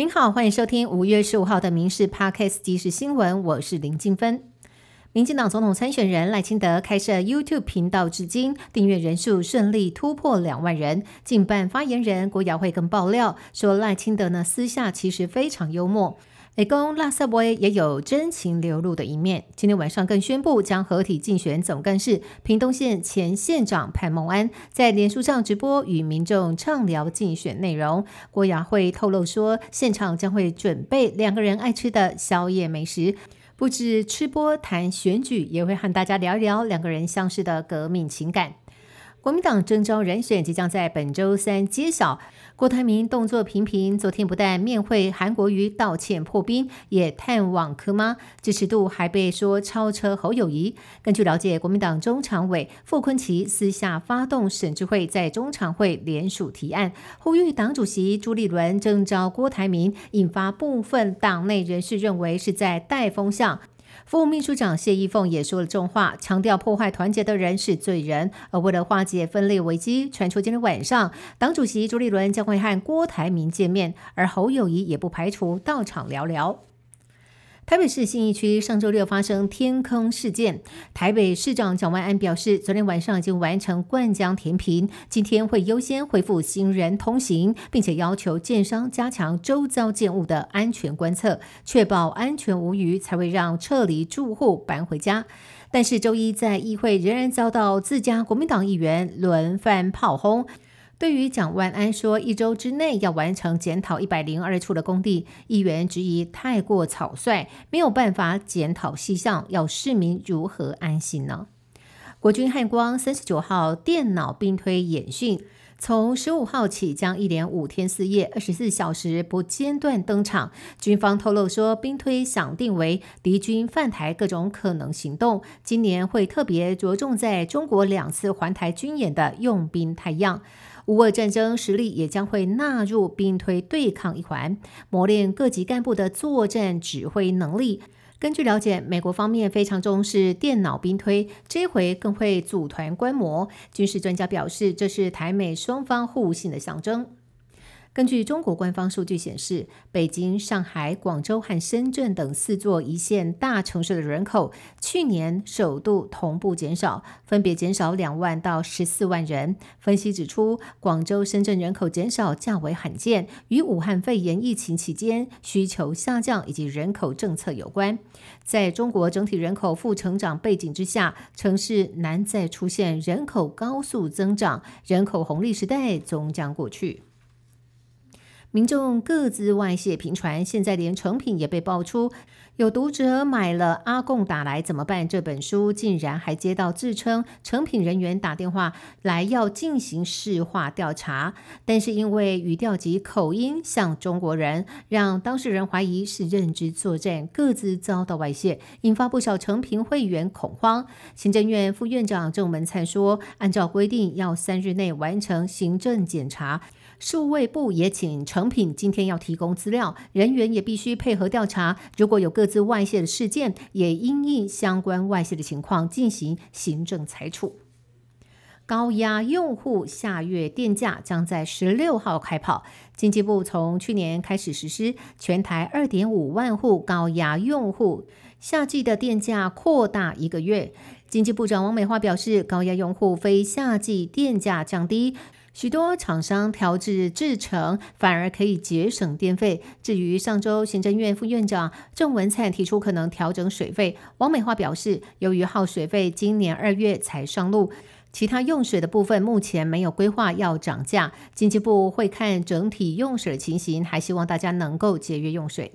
您好，欢迎收听五月十五号的《民事 Podcast 即时新闻》，我是林静芬。民进党总统参选人赖清德开设 YouTube 频道，至今订阅人数顺利突破两万人。近办发言人郭瑶慧更爆料说，赖清德呢私下其实非常幽默。雷公拉萨伯也有真情流露的一面。今天晚上更宣布将合体竞选总干事，屏东县前县长潘孟安在脸书上直播与民众畅聊竞选内容。郭雅慧透露说，现场将会准备两个人爱吃的宵夜美食，不止吃播谈选举，也会和大家聊一聊两个人相识的革命情感。国民党征召人选即将在本周三揭晓。郭台铭动作频频，昨天不但面会韩国瑜道歉破冰，也探望柯妈，支持度还被说超车侯友谊。根据了解，国民党中常委傅昆奇私下发动沈智慧在中常会联署提案，呼吁党主席朱立伦征召郭台铭，引发部分党内人士认为是在带风向。副秘书长谢依凤也说了重话，强调破坏团结的人是罪人。而为了化解分裂危机，传出今天晚上党主席朱立伦将会和郭台铭见面，而侯友谊也不排除到场聊聊。台北市信义区上周六发生天坑事件，台北市长蒋万安表示，昨天晚上已经完成灌浆填平，今天会优先恢复行人通行，并且要求建商加强周遭建物的安全观测，确保安全无虞，才会让撤离住户搬回家。但是周一在议会仍然遭到自家国民党议员轮番炮轰。对于蒋万安说一周之内要完成检讨一百零二处的工地，议员质疑太过草率，没有办法检讨细项，要市民如何安心呢？国军汉光三十九号电脑兵推演训，从十五号起将一连五天四夜、二十四小时不间断登场。军方透露说，兵推想定为敌军犯台各种可能行动，今年会特别着重在中国两次环台军演的用兵态样。乌俄战争实力也将会纳入兵推对抗一环，磨练各级干部的作战指挥能力。根据了解，美国方面非常重视电脑兵推，这回更会组团观摩。军事专家表示，这是台美双方互信的象征。根据中国官方数据显示，北京、上海、广州和深圳等四座一线大城市的人口去年首度同步减少，分别减少两万到十四万人。分析指出，广州、深圳人口减少较为罕见，与武汉肺炎疫情期间需求下降以及人口政策有关。在中国整体人口负成长背景之下，城市难再出现人口高速增长，人口红利时代终将过去。民众各自外泄频传，现在连成品也被爆出。有读者买了《阿贡打来怎么办》这本书，竟然还接到自称成品人员打电话来要进行市话调查，但是因为语调及口音像中国人，让当事人怀疑是认知作战，各自遭到外泄，引发不少成品会员恐慌。行政院副院长郑文灿说，按照规定要三日内完成行政检查。数位部也请成品今天要提供资料，人员也必须配合调查。如果有各自外泄的事件，也因应相关外泄的情况进行行政裁处。高压用户下月电价将在十六号开跑。经济部从去年开始实施，全台二点五万户高压用户夏季的电价扩大一个月。经济部长王美花表示，高压用户非夏季电价降低。许多厂商调制制成，反而可以节省电费。至于上周行政院副院长郑文灿提出可能调整水费，王美花表示，由于耗水费今年二月才上路，其他用水的部分目前没有规划要涨价。经济部会看整体用水情形，还希望大家能够节约用水。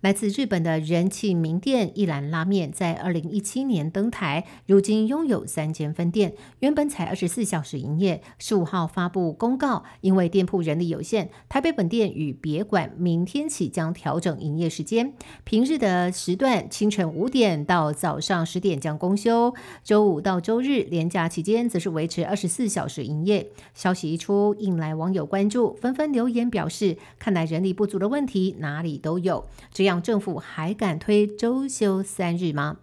来自日本的人气名店一兰拉面，在二零一七年登台，如今拥有三间分店，原本才二十四小时营业。十五号发布公告，因为店铺人力有限，台北本店与别馆明天起将调整营业时间，平日的时段清晨五点到早上十点将公休，周五到周日连假期间则是维持二十四小时营业。消息一出，引来网友关注，纷纷留言表示，看来人力不足的问题哪里都有。只让政府还敢推周休三日吗？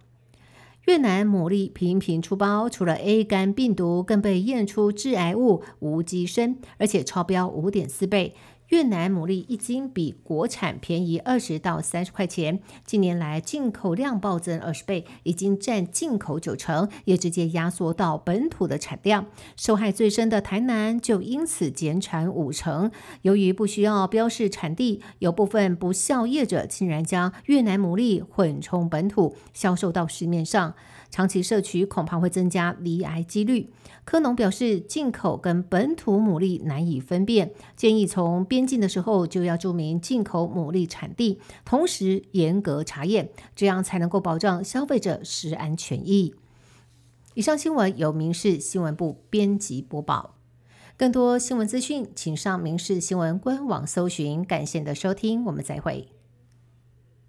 越南牡蛎频频出包，除了 A 肝病毒，更被验出致癌物无机砷，而且超标五点四倍。越南牡蛎一斤比国产便宜二十到三十块钱，近年来进口量暴增二十倍，已经占进口九成，也直接压缩到本土的产量。受害最深的台南就因此减产五成。由于不需要标示产地，有部分不孝业者竟然将越南牡蛎混充本土销售到市面上。长期摄取恐怕会增加罹癌几率。科农表示，进口跟本土牡蛎难以分辨，建议从边境的时候就要注明进口牡蛎产地，同时严格查验，这样才能够保障消费者食安全益。以上新闻由民事新闻部编辑播报。更多新闻资讯，请上民事新闻官网搜寻。感谢您的收听，我们再会。